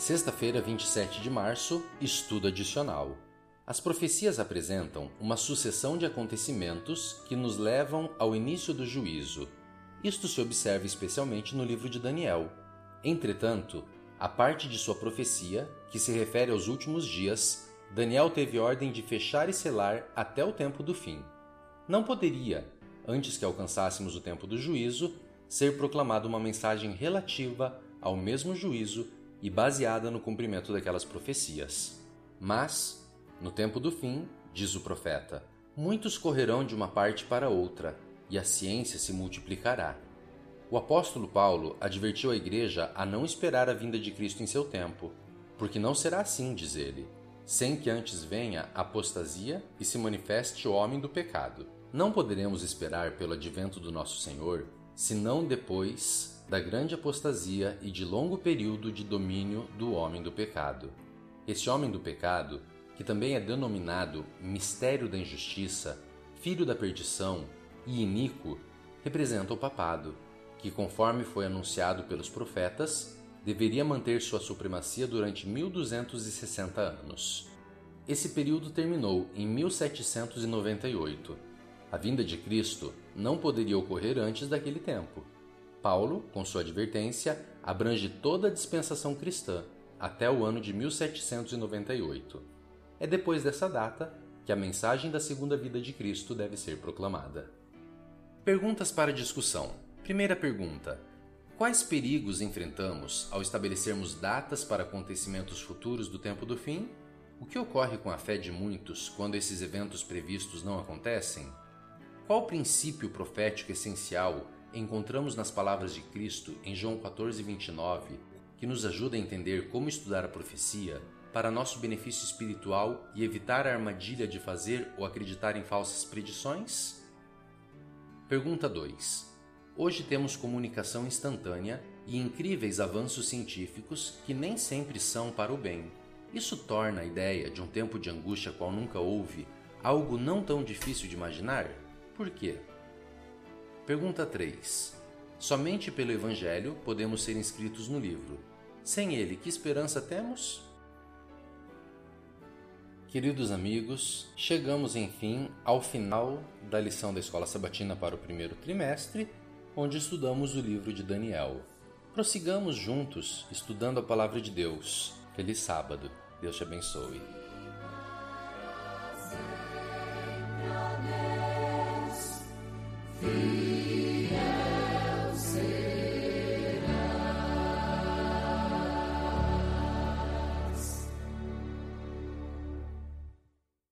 Sexta-feira, 27 de março, estudo adicional. As profecias apresentam uma sucessão de acontecimentos que nos levam ao início do juízo. Isto se observa especialmente no livro de Daniel. Entretanto, a parte de sua profecia, que se refere aos últimos dias, Daniel teve ordem de fechar e selar até o tempo do fim. Não poderia, antes que alcançássemos o tempo do juízo, ser proclamada uma mensagem relativa ao mesmo juízo e baseada no cumprimento daquelas profecias. Mas, no tempo do fim, diz o profeta, muitos correrão de uma parte para outra, e a ciência se multiplicará. O apóstolo Paulo advertiu a igreja a não esperar a vinda de Cristo em seu tempo, porque não será assim, diz ele, sem que antes venha apostasia e se manifeste o homem do pecado. Não poderemos esperar pelo advento do nosso Senhor, senão depois da grande apostasia e de longo período de domínio do homem do pecado. Este homem do pecado, que também é denominado mistério da injustiça, filho da perdição e iníquo, representa o papado, que, conforme foi anunciado pelos profetas, deveria manter sua supremacia durante 1260 anos. Esse período terminou em 1798. A vinda de Cristo não poderia ocorrer antes daquele tempo. Paulo, com sua advertência, abrange toda a dispensação cristã, até o ano de 1798. É depois dessa data que a mensagem da segunda vida de Cristo deve ser proclamada. Perguntas para discussão. Primeira pergunta: Quais perigos enfrentamos ao estabelecermos datas para acontecimentos futuros do tempo do fim? O que ocorre com a fé de muitos quando esses eventos previstos não acontecem? Qual princípio profético essencial encontramos nas palavras de Cristo em João 14, 29, que nos ajuda a entender como estudar a profecia para nosso benefício espiritual e evitar a armadilha de fazer ou acreditar em falsas predições? Pergunta 2. Hoje temos comunicação instantânea e incríveis avanços científicos que nem sempre são para o bem. Isso torna a ideia de um tempo de angústia qual nunca houve algo não tão difícil de imaginar? Por quê? Pergunta 3. Somente pelo Evangelho podemos ser inscritos no livro. Sem ele, que esperança temos? Queridos amigos, chegamos enfim ao final da lição da Escola Sabatina para o primeiro trimestre, onde estudamos o livro de Daniel. Prossigamos juntos estudando a palavra de Deus. Feliz sábado. Deus te abençoe.